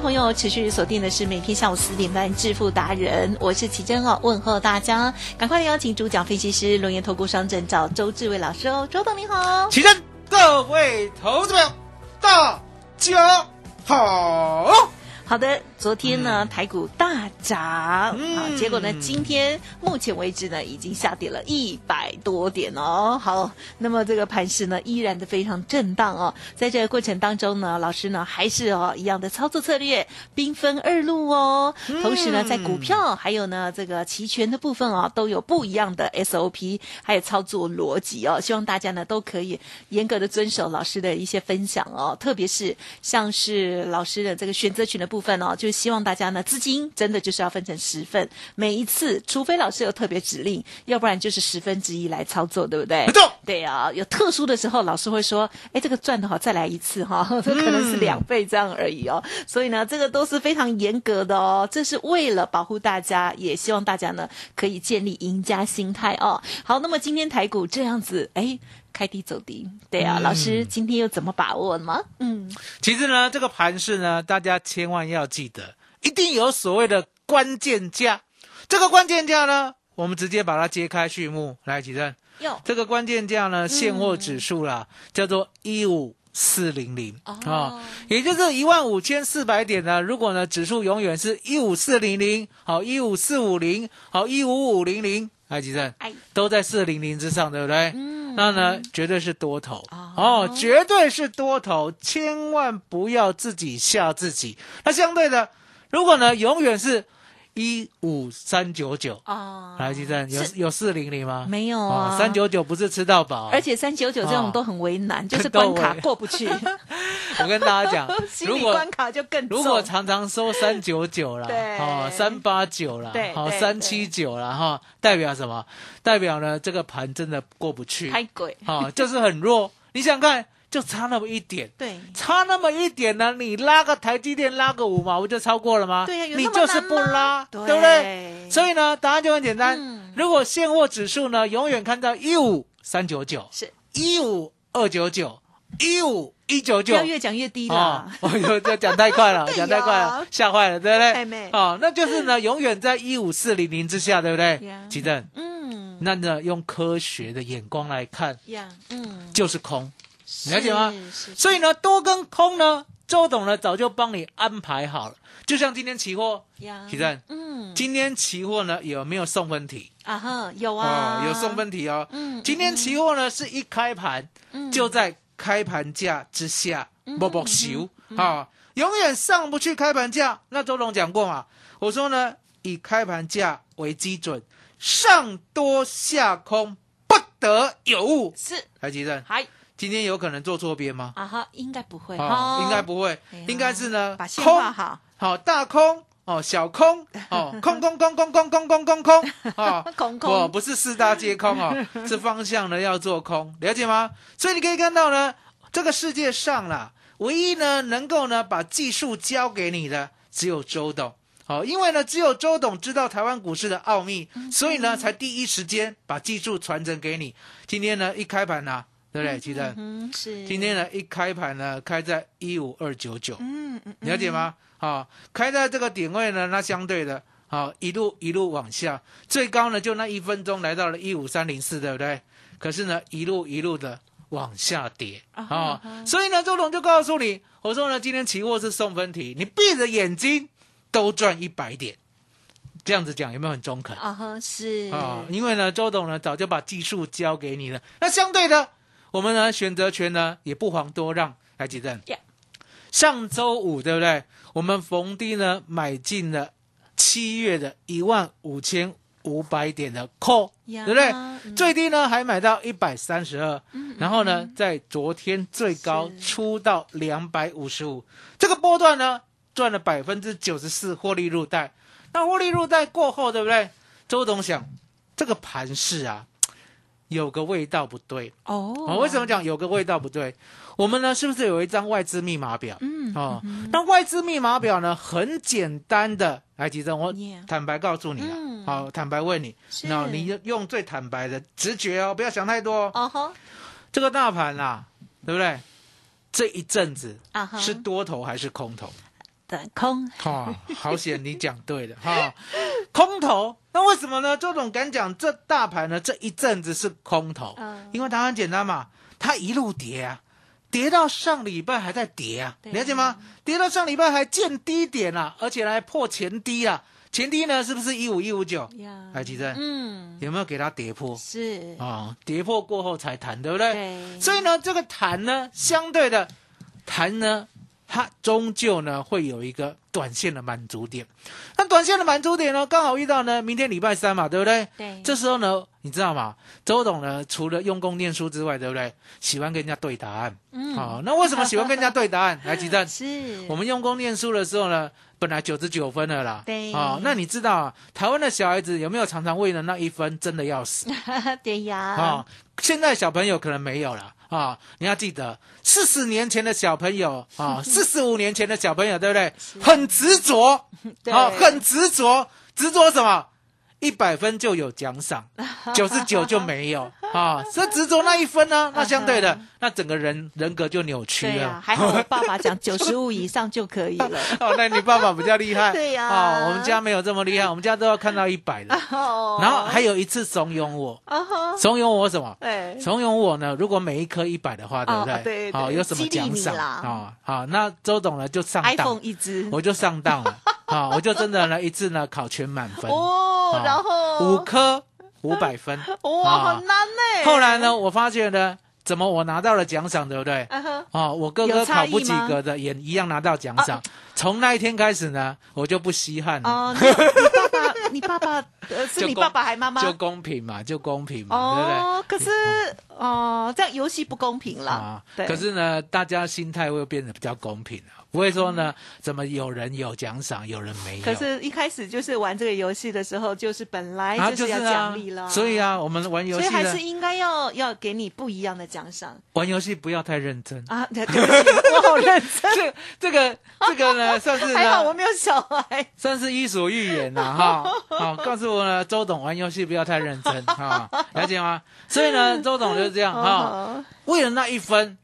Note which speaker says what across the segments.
Speaker 1: 众朋友持续锁定的是每天下午四点半致富达人，我是奇珍哦，问候大家，赶快邀请主讲分析师龙岩投顾商证找周志伟老师哦，周董你好。
Speaker 2: 奇珍，各位投资朋友，大家好。
Speaker 1: 好的，昨天呢、台股大涨，
Speaker 2: 嗯
Speaker 1: 好，结果呢今天目前为止呢已经下跌了一百多点哦。好，那么这个盘势呢依然的非常震荡哦。在这个过程当中呢，老师呢还是哦一样的操作策略，兵分二路哦。同时呢，在股票还有呢这个期权的部分哦，都有不一样的 SOP，还有操作逻辑哦。希望大家呢都可以严格的遵守老师的一些分享哦，特别是像是老师的这个选择权的部分哦，就是希望大家呢资金真的就是要分成十份，每一次除非老师有特别指令，要不然就是十分之一来操作，对不对？
Speaker 2: 没错
Speaker 1: 对啊，有特殊的时候，老师会说，哎，这个赚的好，再来一次哈，这 可能是两倍这样而已哦。所以呢，这个都是非常严格的哦，这是为了保护大家，也希望大家呢可以建立赢家心态哦。好，那么今天台股这样子，哎。开低走低，对啊，
Speaker 2: 嗯
Speaker 1: 老师今天又怎么把握吗？嗯，
Speaker 2: 其实呢，这个盘势呢，大家千万要记得，一定有所谓的关键价。这个关键价呢，我们直接把它揭开序幕来，起正。
Speaker 1: 哟，
Speaker 2: 这个关键价呢，现货指数啦，叫做一五四零零
Speaker 1: 哦
Speaker 2: 啊，也就是一万五千四百点呢。如果呢指数永远是一五四零零，好一五四五零，好一五五零零，来，吉正
Speaker 1: 哎，
Speaker 2: 都在四零零之上，对不对？
Speaker 1: 嗯
Speaker 2: 那呢，绝对是多头。
Speaker 1: 哦。
Speaker 2: 哦，绝对是多头，千万不要自己吓自己。那相对的，如果呢永远是一五三九九，
Speaker 1: 啊
Speaker 2: 来，吉正有有四零零吗？
Speaker 1: 没有啊？
Speaker 2: 三九九不是吃到饱，
Speaker 1: 而且三九九这种
Speaker 2: 哦
Speaker 1: 都很为难，就是
Speaker 2: 都
Speaker 1: 关卡
Speaker 2: 为
Speaker 1: 过不去，
Speaker 2: 我跟大家讲
Speaker 1: 心
Speaker 2: 如果
Speaker 1: 理关卡就更重。
Speaker 2: 如果常常收三九九啦，
Speaker 1: 对
Speaker 2: 哦，三八九啦
Speaker 1: 对，
Speaker 2: 好
Speaker 1: 对
Speaker 2: 三七九啦，哈，代表什么？代表呢这个盘真的过不去，
Speaker 1: 太鬼，
Speaker 2: 哦，就是很弱。你想想看，就差那么一点，
Speaker 1: 对。
Speaker 2: 差那么一点呢，你拉个台积电拉个五毛，不就超过了吗？
Speaker 1: 对呀
Speaker 2: 你就是不拉，
Speaker 1: 对
Speaker 2: 对不对？所以呢，答案就很简单。
Speaker 1: 嗯。
Speaker 2: 如果现货指数呢，永远看到一五三九九，
Speaker 1: 是。
Speaker 2: 一五二九九，一五一九
Speaker 1: 不
Speaker 2: 九，
Speaker 1: 要越讲越低
Speaker 2: 哦。我讲太快了，
Speaker 1: 对
Speaker 2: 讲太快了，吓坏了，对不对？
Speaker 1: 太美
Speaker 2: 哦，那就是呢，永远在一五四零零之下，对不对？
Speaker 1: 呀？
Speaker 2: 奇正，
Speaker 1: 嗯。
Speaker 2: 那呢，用科学的眼光来看，
Speaker 1: 呀，嗯，
Speaker 2: 就是空，了解吗所以呢，多跟空呢，周董呢早就帮你安排好了。就像今天期货，
Speaker 1: 呀，
Speaker 2: 奇正，
Speaker 1: 嗯，
Speaker 2: 今天期货呢有没有送分题？
Speaker 1: 啊哈，有啊，
Speaker 2: 有送分题哦。
Speaker 1: 嗯
Speaker 2: 今天期货呢是一开盘
Speaker 1: 嗯
Speaker 2: 就在开盘价之下
Speaker 1: 嗯
Speaker 2: 默默修啊，永远上不去开盘价。那周董讲过嘛，我说呢，以开盘价为基准，上多下空不得有误。
Speaker 1: 是，
Speaker 2: 台积电
Speaker 1: 还
Speaker 2: 今天有可能做错边吗？
Speaker 1: 啊哈，应该不会，
Speaker 2: 哦，应该不会应该是呢
Speaker 1: 把线
Speaker 2: 空
Speaker 1: 画好，
Speaker 2: 好大空哦，小空哦，空空空空空空空空空哦，
Speaker 1: 空
Speaker 2: 不
Speaker 1: 空，
Speaker 2: 不是四大皆空哦，是方向呢要做空，了解吗？所以你可以看到呢，这个世界上啦，唯一呢能够呢把技术交给你的只有周董。好，因为呢，只有周董知道台湾股市的奥秘，所以呢，才第一时间把技术传承给你。今天呢，一开盘呐、对不对？记得
Speaker 1: 嗯，是，
Speaker 2: 今天呢，一开盘呢，开在一五二九九，
Speaker 1: 嗯嗯，
Speaker 2: 了解吗？好、开在这个点位呢，那相对的，好、一路一路往下，最高呢就那一分钟来到了一五三零四，对不对？可是呢，一路一路的往下跌
Speaker 1: 啊
Speaker 2: 所以呢，周董就告诉你，我说呢，今天期货是送分题，你闭着眼睛都赚一百点，这样子讲有没有很中肯？
Speaker 1: 啊哈，是
Speaker 2: 啊，因为呢，周董呢早就把技术交给你了。那相对的，我们呢选择权呢也不遑多让，来几阵
Speaker 1: Yeah
Speaker 2: 上周五对不对？我们逢低呢买进了七月的一万五千五百点的 call，
Speaker 1: 呀
Speaker 2: 对不对？
Speaker 1: 嗯
Speaker 2: 最低呢还买到一百三十二，然后呢在昨天最高出到两百五十五，这个波段呢赚了百分之九十四获利入袋。那获利入袋过后，对不对？周董想，这个盘势啊，有个味道不对。
Speaker 1: 哦
Speaker 2: 哦，为什么？讲有个味道不对？我们呢，是不是有一张外资密码表？
Speaker 1: 嗯
Speaker 2: 哦，那外资密码表呢，很简单的，来，吉正，我坦白告诉你了，
Speaker 1: 嗯
Speaker 2: 好、坦白问你，
Speaker 1: 是
Speaker 2: 那你就用最坦白的直觉哦，不要想太多哦。
Speaker 1: 哦哈
Speaker 2: 这个大盘啊，对不对？这一阵子
Speaker 1: 啊，
Speaker 2: 是多头还是空头？
Speaker 1: 的空
Speaker 2: 哈、好险你讲对了哈、空头。那为什么呢？周总敢讲这大盘呢？这一阵子是空头，
Speaker 1: 嗯
Speaker 2: 因为答案简单嘛，它一路跌啊，跌到上礼拜还在跌啊，
Speaker 1: 对
Speaker 2: 了解吗？跌到上礼拜还见低点啊，而且还破前低啊，前低呢是不是一五一五九？
Speaker 1: 呀，
Speaker 2: 来，吉正、
Speaker 1: 嗯，
Speaker 2: 有没有给它跌破？
Speaker 1: 是，
Speaker 2: 啊、跌破过后才谈，对不对？
Speaker 1: 对，
Speaker 2: 所以呢，这个弹呢，相对的弹呢，它终究呢会有一个短线的满足点。那短线的满足点呢，刚好遇到呢明天礼拜三嘛，对不对？
Speaker 1: 对，
Speaker 2: 这时候呢，你知道吗？周董呢，除了用功念书之外，对不对？喜欢跟人家对答案。
Speaker 1: 嗯
Speaker 2: 哦，那为什么喜欢跟人家对答案？来，吉正，
Speaker 1: 是
Speaker 2: 我们用功念书的时候呢，本来九十九分了啦。
Speaker 1: 对
Speaker 2: 哦，那你知道啊，台湾的小孩子有没有常常为了那一分真的要死？
Speaker 1: 对呀，
Speaker 2: 啊、现在小朋友可能没有了啊、你要记得，四十年前的小朋友啊，四十五年前的小朋友，对不对？很执着，
Speaker 1: 对
Speaker 2: 啊，很执着，执着什么？一百分就有奖赏，九十九就没有啊！所以执着那一分呢，那相对的，那整个人人格就扭曲了。
Speaker 1: 还好我爸爸讲 九十五以上就可以了，
Speaker 2: 哦，那你爸爸比较厉害。
Speaker 1: 对呀
Speaker 2: 啊、我们家没有这么厉害，我们家都要看到一百的。
Speaker 1: 哦
Speaker 2: 然后还有一次怂恿我，怂恿我什么？
Speaker 1: 哎，
Speaker 2: 怂恿我呢，如果每一颗一百的话，对不对？
Speaker 1: 哦对对
Speaker 2: 好、有什么奖赏啊？好、那周董呢就上当
Speaker 1: iPhone，一只，
Speaker 2: 我就上当了啊、我就真的呢一次呢考全满分，
Speaker 1: 哦
Speaker 2: 啊，
Speaker 1: 然后
Speaker 2: 五科五百分。
Speaker 1: 哇，
Speaker 2: 啊
Speaker 1: 好难呢。
Speaker 2: 后来呢，我发现呢，怎么我拿到了奖赏，对不对？
Speaker 1: 啊，
Speaker 2: 哦，我哥
Speaker 1: 有
Speaker 2: 哥考不及格的也一样拿到奖赏。从那一天开始呢，我就不稀罕了，
Speaker 1: 哦，你你爸爸，你爸爸呃是 你爸爸还妈妈？
Speaker 2: 就公平嘛，就公平嘛，对不对？
Speaker 1: 哦，可是哦，这样游戏不公平啦
Speaker 2: 啊。，
Speaker 1: 对，
Speaker 2: 可是呢，大家心态会变得比较公平了，不会说呢，怎么有人有奖赏，有人没有。
Speaker 1: 可是一开始就是玩这个游戏的时候，就是本来
Speaker 2: 啊，
Speaker 1: 就是要
Speaker 2: 啊
Speaker 1: 奖励了，
Speaker 2: 所以，啊，我们玩游
Speaker 1: 所以
Speaker 2: 戏
Speaker 1: 还是，应该要要给你不一样的奖赏
Speaker 2: 玩游戏不要太认真。
Speaker 1: 啊。对对不起，我好认真，
Speaker 2: 这这个这个呢，算是
Speaker 1: 还好我
Speaker 2: 呢，
Speaker 1: 没有小孩。
Speaker 2: 算是伊索寓言呐，哈。好，告诉我呢，周董玩游戏不要太认真哈，了解吗？所以呢，周董就是这样哈，
Speaker 1: 哦
Speaker 2: 为了那一分，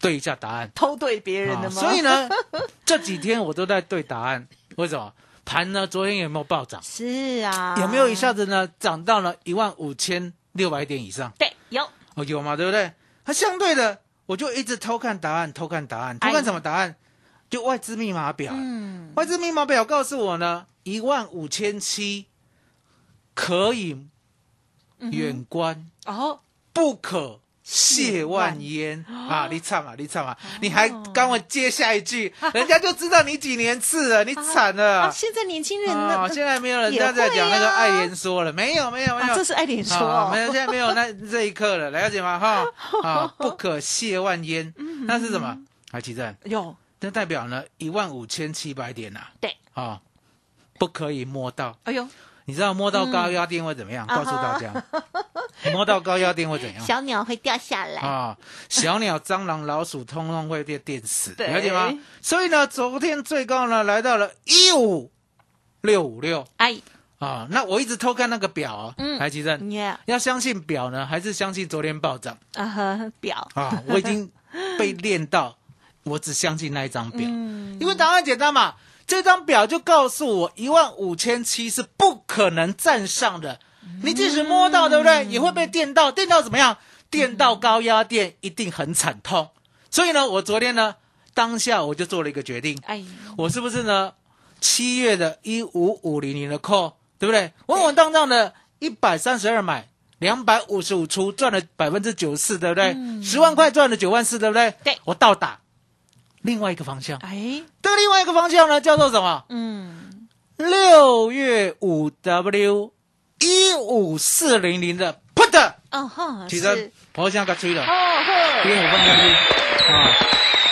Speaker 2: 对一下答案。
Speaker 1: 偷对别人的吗？
Speaker 2: 啊所以呢，这几天我都在对答案。为什么？盘呢？昨天有没有暴涨？
Speaker 1: 是啊，
Speaker 2: 有没有一下子呢涨到了一万五千六百点以上？
Speaker 1: 对有
Speaker 2: 哦，有嘛，对不对？它相对的，我就一直偷看答案，偷看答案，偷
Speaker 1: 哎
Speaker 2: 看什么答案？就外资密码表。
Speaker 1: 嗯
Speaker 2: 外资密码表告诉我呢，一万五千七可以远观，
Speaker 1: 哦
Speaker 2: 不可亵玩焉啊！你唱啊，你唱啊，你还跟我接下一句，人家就知道你几年次了，你惨了。
Speaker 1: 啊，现在年轻人
Speaker 2: 啊，
Speaker 1: 呢，
Speaker 2: 现在没有人
Speaker 1: 也
Speaker 2: 在在讲那个爱莲说了，没有没有没
Speaker 1: 啊，
Speaker 2: 有
Speaker 1: 这，是爱莲说
Speaker 2: 没有，现在没有那这一刻了，了解吗？哈 啊，不可亵玩焉，
Speaker 1: 嗯
Speaker 2: 那是什么？海奇正，
Speaker 1: 有。
Speaker 2: 那代表呢一万五千七百点呐，
Speaker 1: 对。
Speaker 2: 啊，不可以摸到。
Speaker 1: 哎呦，
Speaker 2: 你知道摸到高压电会怎么样？
Speaker 1: 嗯
Speaker 2: 告诉大家，摸到高压电会怎样？
Speaker 1: 小鸟会掉下来，
Speaker 2: 啊，小鸟、蟑螂、老鼠，通通会被电死，
Speaker 1: 对
Speaker 2: 了解吗？所以呢，昨天最高呢来到了一五六五六
Speaker 1: 哎，
Speaker 2: 啊。那我一直偷看那个表啊，
Speaker 1: 嗯
Speaker 2: 台积电
Speaker 1: 耶，
Speaker 2: 要相信表呢，还是相信昨天暴涨
Speaker 1: 啊呵，表，
Speaker 2: 啊？我已经被练到，我只相信那一张表，
Speaker 1: 嗯，
Speaker 2: 因为答案简单嘛。这张表就告诉我，一万五千七是不可能站上的。你即使摸到，对不对？也会被电到，电到怎么样？电到高压电一定很惨痛。所以呢，我昨天呢当下我就做了一个决定，
Speaker 1: 哎，
Speaker 2: 我是不是呢七月的一五五零零的 call，对不对？稳稳当当的一百三十二买。两百五十五出赚了百分之九十四，对不对？十、万块赚了九万四，对不对？
Speaker 1: 对
Speaker 2: 我倒打另外一个方向，
Speaker 1: 哎，
Speaker 2: 这个另外一个方向呢叫做什么？
Speaker 1: 嗯，
Speaker 2: 六月五 W 一五四零零的 put，
Speaker 1: 哦哈，
Speaker 2: 其
Speaker 1: 是
Speaker 2: 实我现在给它吹了，
Speaker 1: 哦呵，
Speaker 2: 因为我放下去啊。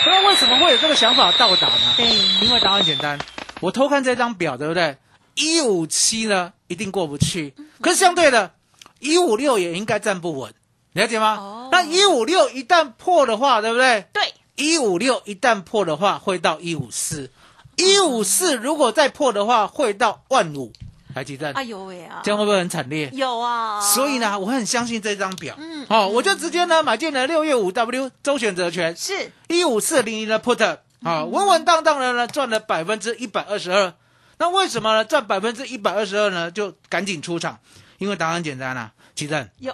Speaker 2: 那为什么会有这个想法倒打呢？
Speaker 1: 对，
Speaker 2: 因为答案简单，我偷看这张表，对不对？一五七呢一定过不去，可是相对的，一五六也应该站不稳，了解吗？
Speaker 1: 哦。
Speaker 2: 那一五六一旦破的话，对不对？
Speaker 1: 对，
Speaker 2: 一五六一旦破的话，会到一五四，一五四如果再破的话，会到万五，来几站
Speaker 1: 哎？呦喂啊，
Speaker 2: 这样会不会很惨烈？
Speaker 1: 有啊，
Speaker 2: 所以呢，我很相信这张表，
Speaker 1: 嗯
Speaker 2: 哦，我就直接呢买进了六月五 W 周选择权，
Speaker 1: 是
Speaker 2: 一五四零零的 put 啊，稳稳当当的呢赚了百分之一百二十二。那为什么呢？赚百分之一百二十二呢？就赶紧出场，因为答案简单啊，奇正。
Speaker 1: 有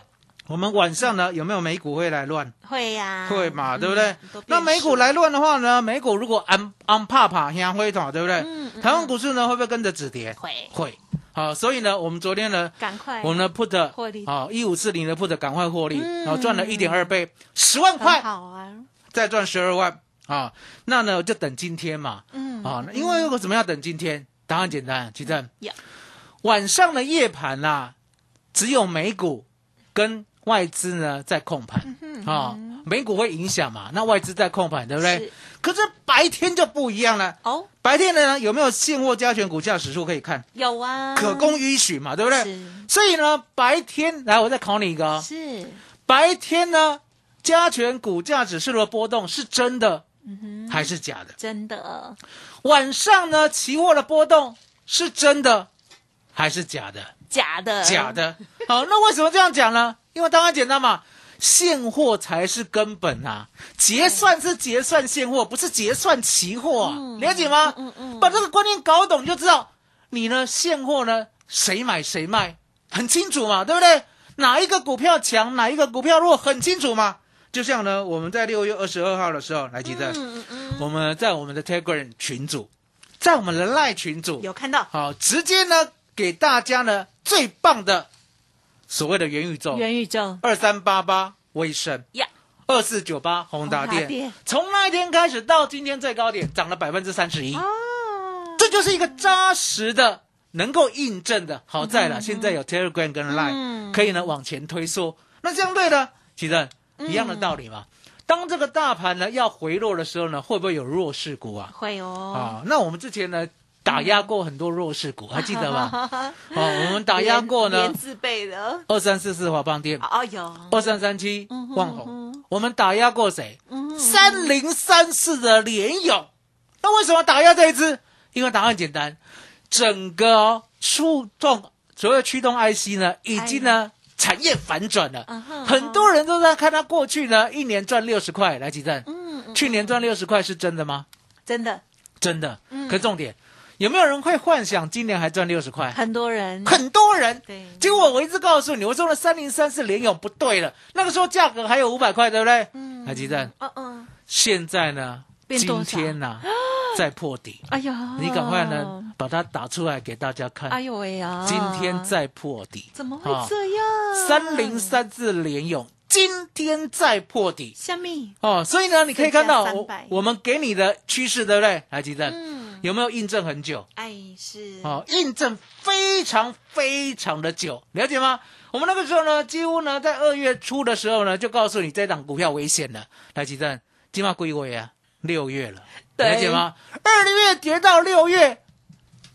Speaker 2: 我们晚上呢有没有美股会来乱？
Speaker 1: 会呀，
Speaker 2: 会嘛，对不对那美股
Speaker 1: 数
Speaker 2: 来乱的话呢，美股如果安安怕怕香灰桶，对不对？
Speaker 1: 嗯嗯
Speaker 2: 台湾股市呢会不会跟着止跌？
Speaker 1: 会
Speaker 2: 会。好，所以呢，我们昨天呢，
Speaker 1: 赶快，
Speaker 2: 我们的 put
Speaker 1: 获利
Speaker 2: 啊一五四零的 put 赶快获利，
Speaker 1: 嗯
Speaker 2: 然后赚了一点二倍，十万块，
Speaker 1: 好啊，
Speaker 2: 再赚十二万啊，那呢就等今天嘛，
Speaker 1: 嗯
Speaker 2: 啊，因为如果怎么样等今天？答案简单，其正
Speaker 1: 有
Speaker 2: 晚上的夜盘啦、只有美股跟外资呢在控盘
Speaker 1: 嗯
Speaker 2: 啊，美股会影响嘛，那外资在控盘，对不对
Speaker 1: 是？
Speaker 2: 可是白天就不一样了，
Speaker 1: 哦，
Speaker 2: 白天呢有没有现货加权股价指数可以看？
Speaker 1: 有啊，
Speaker 2: 可供允许嘛，对不对？
Speaker 1: 是
Speaker 2: 所以呢，白天来我再考你一个哦，
Speaker 1: 是，
Speaker 2: 白天呢加权股价指数的波动是真的
Speaker 1: 嗯哼，
Speaker 2: 还是假的？
Speaker 1: 真的
Speaker 2: 晚上呢，期货的波动是真的还是假的？
Speaker 1: 假的，
Speaker 2: 假，的。好，那为什么这样讲呢？因为当然简单嘛，现货才是根本啊，结算是结算现货，不是结算期货啊，
Speaker 1: 嗯
Speaker 2: 了解吗？
Speaker 1: 嗯嗯
Speaker 2: 把这个观念搞懂，你就知道你呢现货呢谁买谁卖很清楚嘛，对不对？哪一个股票强，哪一个股票弱，很清楚嘛。就像呢，我们在六月二十二号的时候，来记得。
Speaker 1: 嗯嗯嗯，
Speaker 2: 我们在我们的 Telegram 群组，在我们的 Line 群组，
Speaker 1: 有看到
Speaker 2: 好，直接呢给大家呢最棒的所谓的元宇宙，
Speaker 1: 元宇宙。
Speaker 2: 二三八八威盛，
Speaker 1: 呀，
Speaker 2: 二四九八宏达
Speaker 1: 电。
Speaker 2: 电，从那一天开始到今天最高点涨了百分之三十一，
Speaker 1: 啊，
Speaker 2: 这就是一个扎实的。能够印证的，好在了，现在有 Telegram 跟 Line，、
Speaker 1: 嗯。
Speaker 2: 可以呢往前推缩。那相对的，其实一样的道理嘛。当这个大盘呢要回落的时候呢，会不会有弱势股啊？
Speaker 1: 会哦，
Speaker 2: 啊，那我们之前呢打压过很多弱势股，还记得吗？哦，我们打压过呢
Speaker 1: 连，字辈的，
Speaker 2: 二三四四华邦店，
Speaker 1: 哦有，
Speaker 2: 二三三七旺宏，我们打压过谁？
Speaker 1: 嗯
Speaker 2: 三零三四的联友。那为什么打压这一支？因为答案简单，整个哦触动所谓的驱动 IC 呢，已经呢产业反转了很多人都在看它过去呢一年赚六十块，来几站？
Speaker 1: 嗯嗯，
Speaker 2: 去年赚六十块是真的吗？
Speaker 1: 真的
Speaker 2: 真的。
Speaker 1: 嗯
Speaker 2: 可是重点，有没有人会幻想今年还赚六十块？
Speaker 1: 很多人。
Speaker 2: 很多人。
Speaker 1: 对，
Speaker 2: 结果我一直告诉你，我说了三零三四联勇不对了，那个时候价格还有五百块，对不对？
Speaker 1: 嗯。
Speaker 2: 海基站，
Speaker 1: 嗯嗯，
Speaker 2: 现在呢，今天呢、再破底，
Speaker 1: 哎呀，
Speaker 2: 你赶快呢把它打出来给大家看。
Speaker 1: 哎呦喂呀，
Speaker 2: 今天再破底，
Speaker 1: 怎么会
Speaker 2: 啊
Speaker 1: 这样？
Speaker 2: 三零三四联勇今天再破底。
Speaker 1: 虾米？
Speaker 2: 哦，所以呢，你可以看到我
Speaker 1: 300
Speaker 2: 我们给你的趋势，对不对？海基站、
Speaker 1: 嗯，
Speaker 2: 有没有印证很久？
Speaker 1: 哎是，
Speaker 2: 哦，印证非常非常的久，了解吗？我们那个时候呢，几乎呢在二月初的时候呢，就告诉你这档股票危险了。来，吉正，今晚归位啊，六月了，
Speaker 1: 对
Speaker 2: 了解吗？二月跌到六月，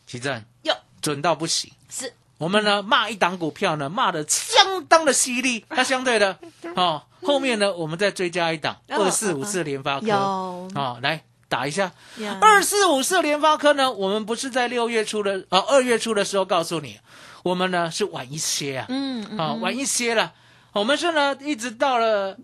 Speaker 2: 吉正
Speaker 1: 哟
Speaker 2: 准到不行。
Speaker 1: 是
Speaker 2: 我们呢骂一档股票呢，骂的相当的犀利。那相对的 哦，后面呢我们再追加一档
Speaker 1: 哦
Speaker 2: 二四五四联发科
Speaker 1: 有
Speaker 2: 哦，来打一下。二四五四联发科呢，我们不是在六月初的呃二月初的时候告诉你，我们呢是晚一些啊，
Speaker 1: 嗯嗯
Speaker 2: 啊、晚一些了。我们是呢一直到了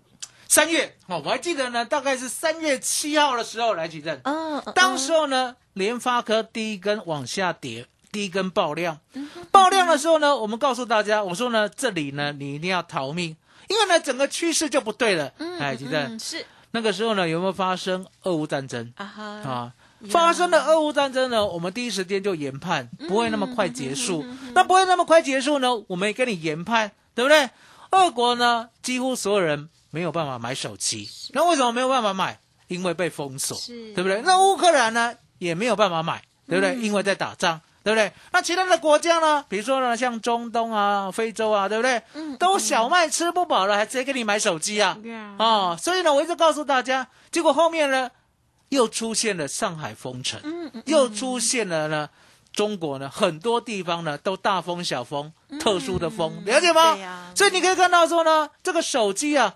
Speaker 2: 三月哦，我还记得呢，大概是三月七号的时候来举证，
Speaker 1: 嗯，嗯
Speaker 2: 当时候呢联发科第一根往下跌。第一根爆量，
Speaker 1: 嗯
Speaker 2: 爆量的时候呢，我们告诉大家，我说呢，这里呢，你一定要逃命因为呢整个趋势就不对了。
Speaker 1: 嗯
Speaker 2: 哎，吉正
Speaker 1: 嗯，是
Speaker 2: 那个时候呢有没有发生俄乌战争
Speaker 1: 啊哈，
Speaker 2: 啊？发生了俄乌战争呢，我们第一时间就研判不会那么快结束。那不会那么快结束呢，我们也跟你研判，对不对？俄国呢，几乎所有人没有办法买手机，那为什么没有办法买？因为被封锁，
Speaker 1: 是
Speaker 2: 对不对？那乌克兰呢，也没有办法买，对不对？因为在打仗。对不对？那其他的国家呢？比如说呢，像中东啊、非洲啊，对不对？
Speaker 1: 嗯
Speaker 2: 都小麦吃不饱了，还直接给你买手机啊！
Speaker 1: 呀
Speaker 2: 哦，所以呢，我一直告诉大家，结果后面呢，又出现了上海封城，
Speaker 1: 嗯嗯
Speaker 2: 又出现了呢，中国呢很多地方呢都大风小风，特殊的风，了解吗？
Speaker 1: 嗯对呀
Speaker 2: 所以你可以看到说呢，这个手机啊，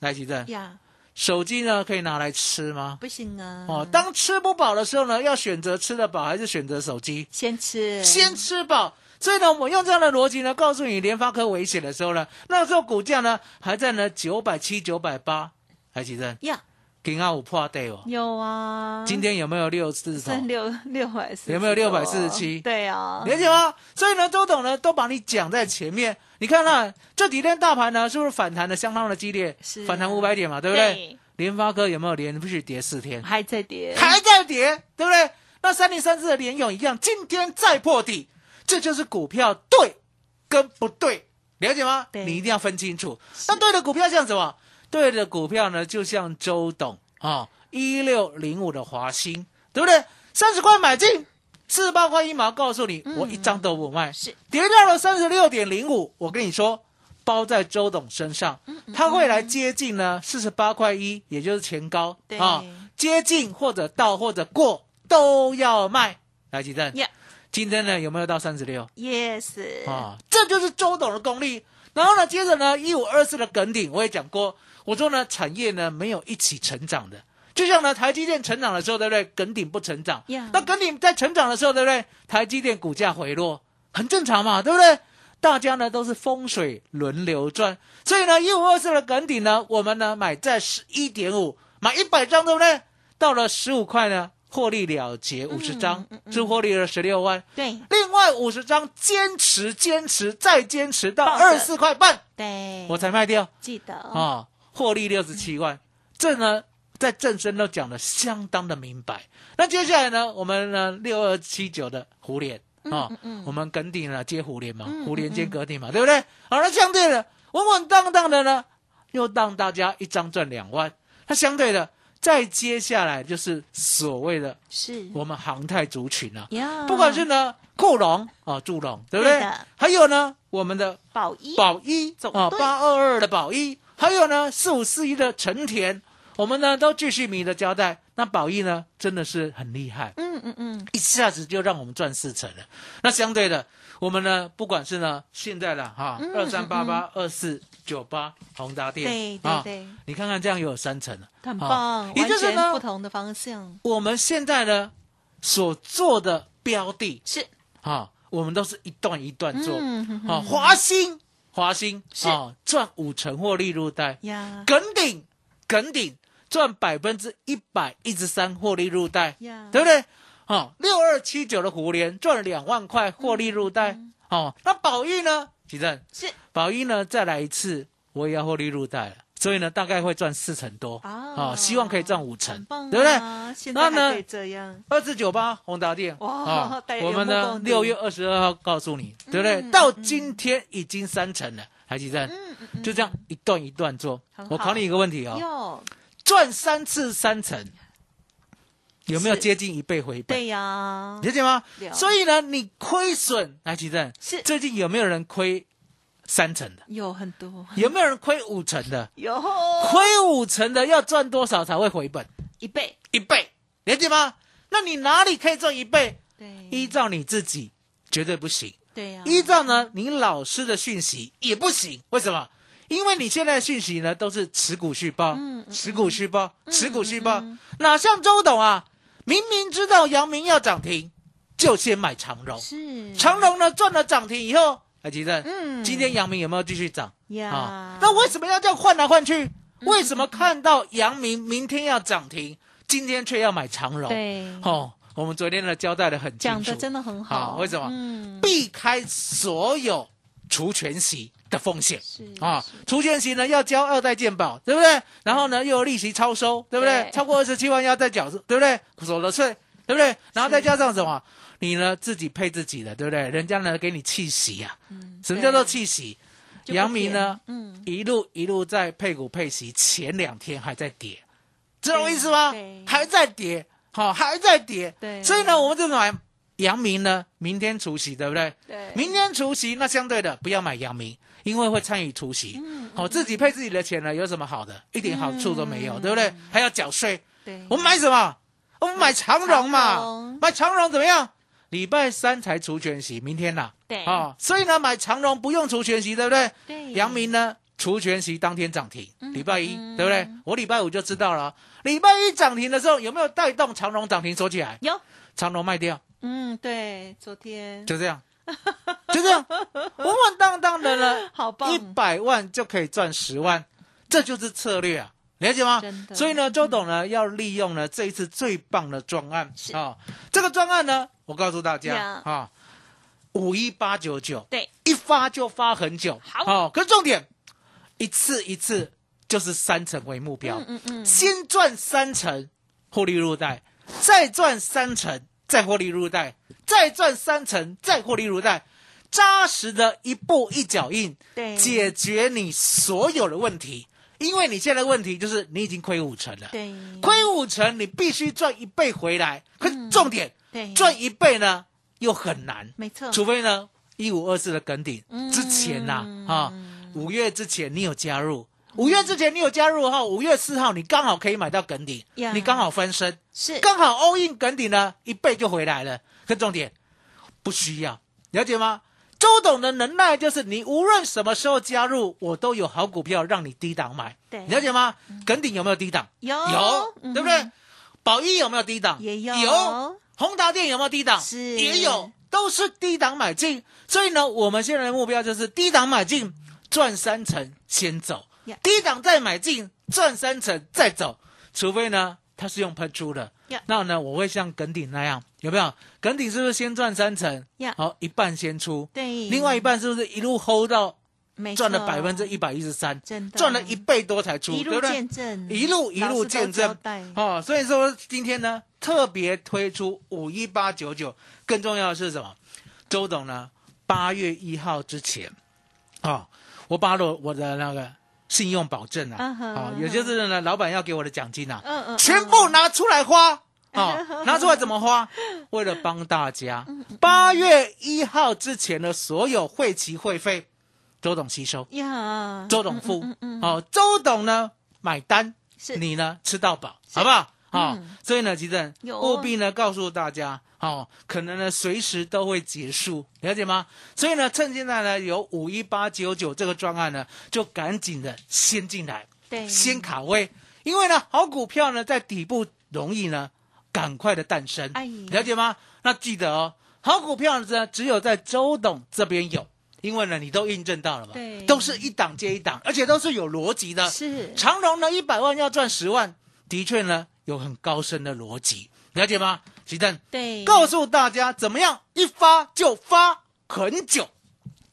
Speaker 2: 来吉正，
Speaker 1: 呀，
Speaker 2: 手机呢可以拿来吃吗？
Speaker 1: 不行啊，
Speaker 2: 哦，当吃不饱的时候呢，要选择吃得饱还是选择手机？
Speaker 1: 先吃
Speaker 2: 先吃饱。所以呢，我用这样的逻辑呢，告诉你联发科危险的时候呢，那时候股价呢还在呢九百七、九百八，还记得？
Speaker 1: 呀，
Speaker 2: 今天有破 day 哦，
Speaker 1: 有啊，
Speaker 2: 今天有没有六字头？
Speaker 1: 三六六百四，
Speaker 2: 有没有六百四十七
Speaker 1: 对啊，
Speaker 2: 了解吗？所以呢，周董呢都把你讲在前面。你看看这几天大盘呢，是不是反弹的相当的激烈？反弹五百点嘛，对不对？
Speaker 1: 对
Speaker 2: 联发科有没有连续跌四天？
Speaker 1: 还在跌，
Speaker 2: 还在跌，对不对？那三零三四的联勇一样，今天再破底，这就是股票对跟不对，了解吗？
Speaker 1: 对
Speaker 2: 你一定要分清楚。那对的股票像什么？对的股票呢，就像周董啊，一六零五的华兴，对不对？三十块买进，四十八块一毛，告诉你，我一张都不卖。
Speaker 1: 嗯是
Speaker 2: 跌到了三十六点零五，我跟你说，包在周董身上，
Speaker 1: 嗯
Speaker 2: 他会来接近呢四十八块一，也就是前高啊，接近或者到或者过都要卖。来，吉正
Speaker 1: Yeah
Speaker 2: 今天呢有没有到三十六
Speaker 1: ，yes，
Speaker 2: 啊？这就是周董的功力。然后呢，接着呢，一五二四的梗顶，我也讲过，我说呢，产业呢没有一起成长的。就像呢，台积电成长的时候，对不对？耿鼎不成长。那耿鼎在成长的时候，对不对？台积电股价回落，很正常嘛，对不对？大家呢都是风水轮流转，所以呢，一五二四的耿鼎呢，我们呢买在十一点五，买一百张，对不对？到了十五块呢，获利了结五十张，
Speaker 1: 嗯嗯
Speaker 2: 是获利了十六万。
Speaker 1: 对
Speaker 2: 另外五十张坚持坚持再坚持到二十四块半，
Speaker 1: 对，
Speaker 2: 我才卖掉
Speaker 1: 记得
Speaker 2: 啊，获利六十七万。这呢，在正身都讲的相当的明白。那接下来呢，我们呢六二七九的胡联啊我们梗顶呢接胡联嘛
Speaker 1: 嗯，
Speaker 2: 胡联接梗顶嘛，对不对？好，那相对的稳稳当当的呢，又让大家一张赚两万。那相对的，再接下来就是所谓的
Speaker 1: 是
Speaker 2: 我们航太族群啊，
Speaker 1: 呀，
Speaker 2: 不管是呢库龙啊、祝龙，对不对？
Speaker 1: 对
Speaker 2: 还有呢，我们的
Speaker 1: 宝一
Speaker 2: 宝一
Speaker 1: 总
Speaker 2: 啊，八二二的宝一，还有呢四五四一的成田，我们呢都继续迷的交代。那宝益呢，真的是很厉害，
Speaker 1: 嗯嗯嗯，
Speaker 2: 一下子就让我们赚四成了。那相对的，我们呢，不管是呢现在的哈
Speaker 1: 嗯
Speaker 2: 二三八八、二四九八宏达电，
Speaker 1: 对对
Speaker 2: 你看看这样又有三成了，
Speaker 1: 很
Speaker 2: 啊
Speaker 1: 棒，完全
Speaker 2: 也就是呢
Speaker 1: 不同的方向，
Speaker 2: 我们现在呢所做的标的
Speaker 1: 是
Speaker 2: 啊，我们都是一段一段做。
Speaker 1: 嗯哼哼
Speaker 2: 啊，华兴，华兴
Speaker 1: 是
Speaker 2: 啊，赚五成获利入袋，
Speaker 1: 呀。
Speaker 2: 耿鼎，耿鼎赚百分之一百一十三获利入袋，
Speaker 1: 呀，
Speaker 2: 对不对？哦，六二七九的虎联赚了两万块获利入袋，哦，那宝玉呢？奇正，
Speaker 1: 是。
Speaker 2: 宝玉呢再来一次，我也要获利入袋了，所以呢大概会赚四成多，
Speaker 1: 啊
Speaker 2: 哦，希望可以赚五成对不对？那呢二四九八宏达电，
Speaker 1: 哇
Speaker 2: 啊我们呢六月二十二号告诉你，对不对？
Speaker 1: 嗯
Speaker 2: 到今天已经三成了，还记得？
Speaker 1: 嗯
Speaker 2: 就这样一段一段做。我考你一个问题哦，
Speaker 1: 哟，
Speaker 2: 赚三次三成，有没有接近一倍回本？
Speaker 1: 对呀，
Speaker 2: 理解吗？所以呢，你亏损，来吉正，
Speaker 1: 是
Speaker 2: 最近有没有人亏三成的？
Speaker 1: 有很多，
Speaker 2: 有没有人亏五成的？
Speaker 1: 有
Speaker 2: 亏五成的要赚多少才会回本？
Speaker 1: 一倍，
Speaker 2: 一倍，理解吗？那你哪里可以赚一倍？
Speaker 1: 对，
Speaker 2: 依照你自己绝对不行。
Speaker 1: 对呀，
Speaker 2: 依照呢，你老师的讯息也不行，为什么？因为你现在的讯息呢都是持股续报，
Speaker 1: 嗯嗯
Speaker 2: 持股续报，持股续报，
Speaker 1: 嗯嗯
Speaker 2: 哪像周董啊，明明知道阳明要涨停，就先买长荣，
Speaker 1: 是
Speaker 2: 长荣呢赚了涨停以后，哎，吉正，
Speaker 1: 嗯
Speaker 2: 今天阳明有没有继续涨？
Speaker 1: 呀
Speaker 2: 啊，，那为什么要这样换来换去？为什么看到阳明明天要涨停，今天却要买长荣？
Speaker 1: 对
Speaker 2: 哦，我们昨天呢交代的很清楚，
Speaker 1: 讲的真的很好，
Speaker 2: 好为什么
Speaker 1: 嗯，
Speaker 2: 避开所有除权息的风险
Speaker 1: 是
Speaker 2: 啊。除权息呢要交二代健保，对不对？然后呢又有利息超收，对不对
Speaker 1: 对？
Speaker 2: 超过二十七万要再缴，对不对？所得税，对不对？然后再加上什么？你呢自己配自己的，对不对？人家呢给你气息呀、
Speaker 1: 嗯
Speaker 2: 什么叫做气息？
Speaker 1: 就不
Speaker 2: 阳明呢，
Speaker 1: 嗯，
Speaker 2: 一路一路在配股配息，前两天还在跌，知道我意思吗？还在跌，好、还在跌。
Speaker 1: 对
Speaker 2: 所以呢，我们就买阳明呢，明天除夕，对不对？
Speaker 1: 对，
Speaker 2: 明天除夕，那相对的不要买阳明，因为会参与除息。
Speaker 1: 嗯
Speaker 2: 好、自己配自己的钱呢，有什么好的？一点好处都没有，
Speaker 1: 嗯
Speaker 2: 对不对？还要缴税。
Speaker 1: 对，
Speaker 2: 我们买什么？我们买长荣嘛买长荣怎么样？礼拜三才除权息，明天呐、
Speaker 1: 对。
Speaker 2: 啊、所以呢，买长荣不用除权息，对不对？
Speaker 1: 对
Speaker 2: 阳明呢，除权息当天涨停，礼拜一，
Speaker 1: 嗯。
Speaker 2: 对不对？我礼拜五就知道了，礼拜一涨停的时候有没有带动长荣涨停锁起来？
Speaker 1: 有，
Speaker 2: 长荣卖掉，
Speaker 1: 嗯，对，昨天。
Speaker 2: 就这样，就这样，稳稳当当的呢，
Speaker 1: 好棒。
Speaker 2: 一百万就可以赚十万，这就是策略啊，了解吗？所以呢，周董呢要利用呢这一次最棒的专案。
Speaker 1: 是。
Speaker 2: 啊，这个专案呢，我告诉大家啊，五一八九九，
Speaker 1: 对，
Speaker 2: 一发就发很久，
Speaker 1: 好。
Speaker 2: 哦，可是重点，一次一次就是三成为目标，
Speaker 1: 嗯嗯嗯，
Speaker 2: 先赚三成，获利入袋，再赚三成，再获利入袋，再赚三成，再获利入袋，扎实的一步一脚印，
Speaker 1: 对。
Speaker 2: 解决你所有的问题。因为你现在的问题就是你已经亏五成了，
Speaker 1: 对，
Speaker 2: 亏五成，你必须赚一倍回来。可是重点，
Speaker 1: 对。
Speaker 2: 赚一倍呢又很难，
Speaker 1: 没错，
Speaker 2: 除非呢一五二四的梗顶
Speaker 1: 嗯。
Speaker 2: 之前呐啊，五月之前你有加入，五月之前你有加入哈，五月四号你刚好可以买到梗顶
Speaker 1: 呀，
Speaker 2: 你刚好翻身，
Speaker 1: 是。
Speaker 2: 刚好 all in 梗顶呢一倍就回来了。可重点不需要，了解吗？周董的能耐就是你无论什么时候加入，我都有好股票让你低档买，
Speaker 1: 对
Speaker 2: 了解吗？耿顶有没有低档？
Speaker 1: 有
Speaker 2: 有，
Speaker 1: 嗯
Speaker 2: 对不对？宝一有没有低档？
Speaker 1: 也有
Speaker 2: 有。宏达电有没有低档？
Speaker 1: 是
Speaker 2: 也有，都是低档买进。所以呢，我们现在的目标就是低档买进，赚三成先走，低档再买进，赚三成再走。除非呢，它是用喷出的
Speaker 1: 呀，
Speaker 2: 那呢，我会像耿鼎那样，有没有？耿鼎是不是先赚三成？
Speaker 1: 呀
Speaker 2: 好，一半先出，
Speaker 1: 对，
Speaker 2: 另外一半是不是一路 hold 到赚了百分之一百一十三，赚了一倍多才出，
Speaker 1: 一路
Speaker 2: 对不对？
Speaker 1: 见证，
Speaker 2: 一路一路见证。哦，所以说今天呢特别推出五一八九九，更重要的是什么？周董呢八月一号之前，哦，我把我我的那个信用保证啊，
Speaker 1: 嗯哼
Speaker 2: 哦，也就是呢老板要给我的奖金啊，
Speaker 1: 嗯嗯，
Speaker 2: 全部拿出来花。哦，拿出来怎么花？为了帮大家，八月一号之前的所有会期会费，周董吸收。
Speaker 1: 呀，
Speaker 2: 周董付，
Speaker 1: 嗯嗯嗯。
Speaker 2: 哦，周董呢买单，
Speaker 1: 是。
Speaker 2: 你呢吃到饱，好不好？好、
Speaker 1: 嗯。
Speaker 2: 所以呢，吉正
Speaker 1: 有
Speaker 2: 务必呢告诉大家，哦，可能呢随时都会结束，了解吗？所以呢，趁现在呢有五一八九九这个专案呢，就赶紧的先进来，
Speaker 1: 对，
Speaker 2: 先卡位，因为呢好股票呢在底部容易呢赶快的诞生，
Speaker 1: 哎
Speaker 2: 了解吗？那记得哦，好股票呢只有在周董这边有。因为呢，你都印证到了嘛，
Speaker 1: 对
Speaker 2: 都是一档接一档，而且都是有逻辑的。
Speaker 1: 是
Speaker 2: 长荣呢，一百万要赚十万，的确呢有很高深的逻辑，了解吗？吉正，
Speaker 1: 对，
Speaker 2: 告诉大家怎么样一发就发很久。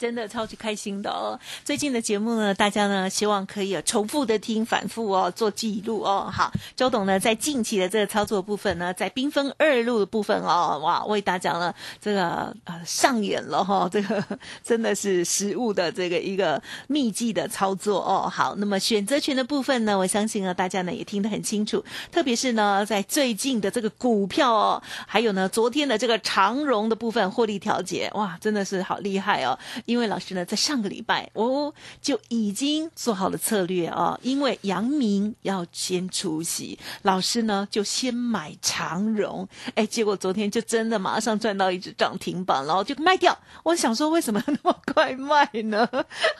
Speaker 1: 真的超级开心的哦！最近的节目呢，大家呢希望可以重复的听、反复哦，做记录哦。好，周董呢在近期的这个操作部分呢，在缤纷二路的部分哦，哇，为大家呢这个呃上演了哈、这个真的是实物的这个一个秘技的操作哦。好，那么选择权的部分呢，我相信呢大家呢也听得很清楚，特别是呢在最近的这个股票哦，还有呢昨天的这个长荣的部分获利调节，哇，真的是好厉害哦！因为老师呢，在上个礼拜哦就已经做好了策略哦，因为阳明要先出席，老师呢就先买长荣，哎，结果昨天就真的马上赚到一只涨停板，然后就卖掉。我想说，为什么那么快卖呢？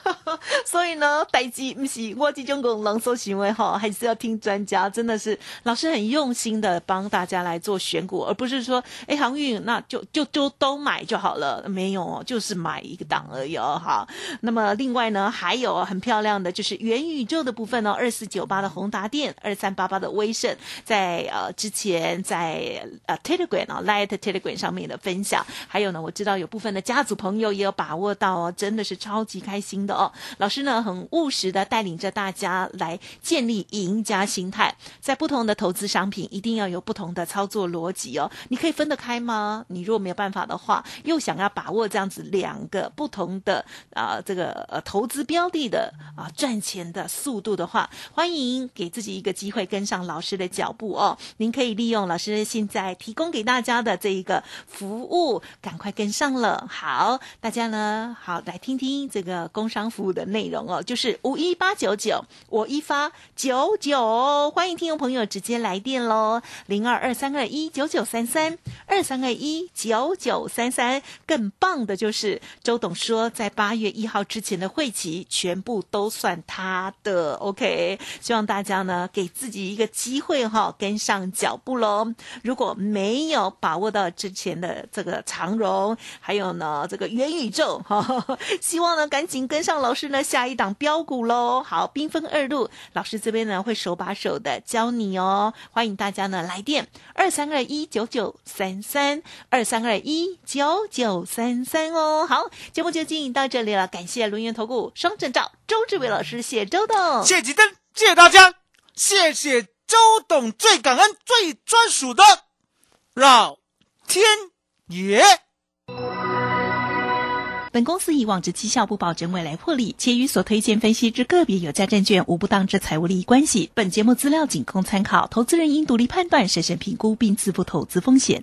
Speaker 1: 所以呢，代机不是我这种个人所行为哈，还是要听专家。真的是老师很用心的帮大家来做选股，而不是说哎航运那就就就都买就好了，没有哦，就是买一个档而有。好，那么另外呢，还有很漂亮的就是元宇宙的部分呢，二四九八的宏达电，二三八八的威盛，在呃之前在呃 Telegram 啊 Light Telegram 上面的分享，还有呢，我知道有部分的家族朋友也有把握到哦，真的是超级开心的哦。老师呢很务实的带领着大家来建立赢家心态，在不同的投资商品一定要有不同的操作逻辑哦。你可以分得开吗？你如果没有办法的话，又想要把握这样子两个不同的啊、这个呃投资标的的啊、赚钱的速度的话，欢迎给自己一个机会跟上老师的脚步哦。您可以利用老师现在提供给大家的这一个服务，赶快跟上了。好，大家呢好来听听这个工商服务的内容哦，就是五一八九九，我一发九九，欢迎听众朋友直接来电喽，零二二三二一九九三三二三二一九九三三。更棒的就是周董说，说在八月一号之前的会期全部都算他的，OK。希望大家呢给自己一个机会哈，跟上脚步喽。如果没有把握到之前的这个长荣，还有呢这个元宇宙哈，希望呢赶紧跟上老师呢下一档标股喽。好，缤纷二路，老师这边呢会手把手的教你哦。欢迎大家呢来电二三二一九九三三二三二一九九三三哦。好，节目就进行到这里了，感谢轮源投顾双证照周志伟老师，谢谢周董，
Speaker 2: 谢谢吉登，谢谢大家，谢谢周董，最感恩、最专属的老天爷。
Speaker 1: 本公司以往之绩效不保证未来获利，且与所推荐分析之个别有价证券无不当之财务利益关系。本节目资料仅供参考，投资人应独立判断、审慎评估并自负投资风险。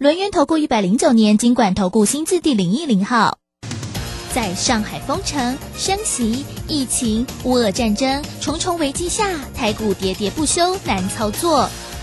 Speaker 3: 轮源投顾一百零九年金管投顾新字第零一零号。在上海封城、升息、疫情、乌俄战争重重危机下，台股喋喋不休，难操作。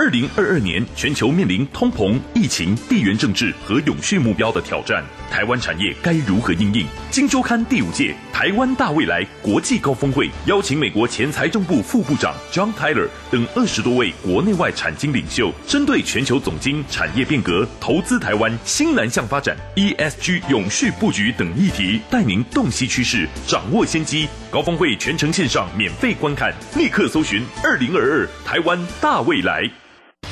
Speaker 4: 二零二二年，全球面临通膨、疫情、地缘政治和永续目标的挑战，台湾产业该如何应应？金周刊第五届台湾大未来国际高峰会邀请美国前财政部副部长 John Tyler 等二十多位国内外产经领袖，针对全球总经、产业变革、投资台湾、新南向发展、ESG 永续布局等议题，带您洞悉趋势，掌握先机。高峰会全程线上免费观看，立刻搜寻“二零二二台湾大未来”。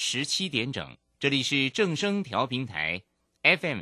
Speaker 5: 十七点整，这里是正声调平台 FM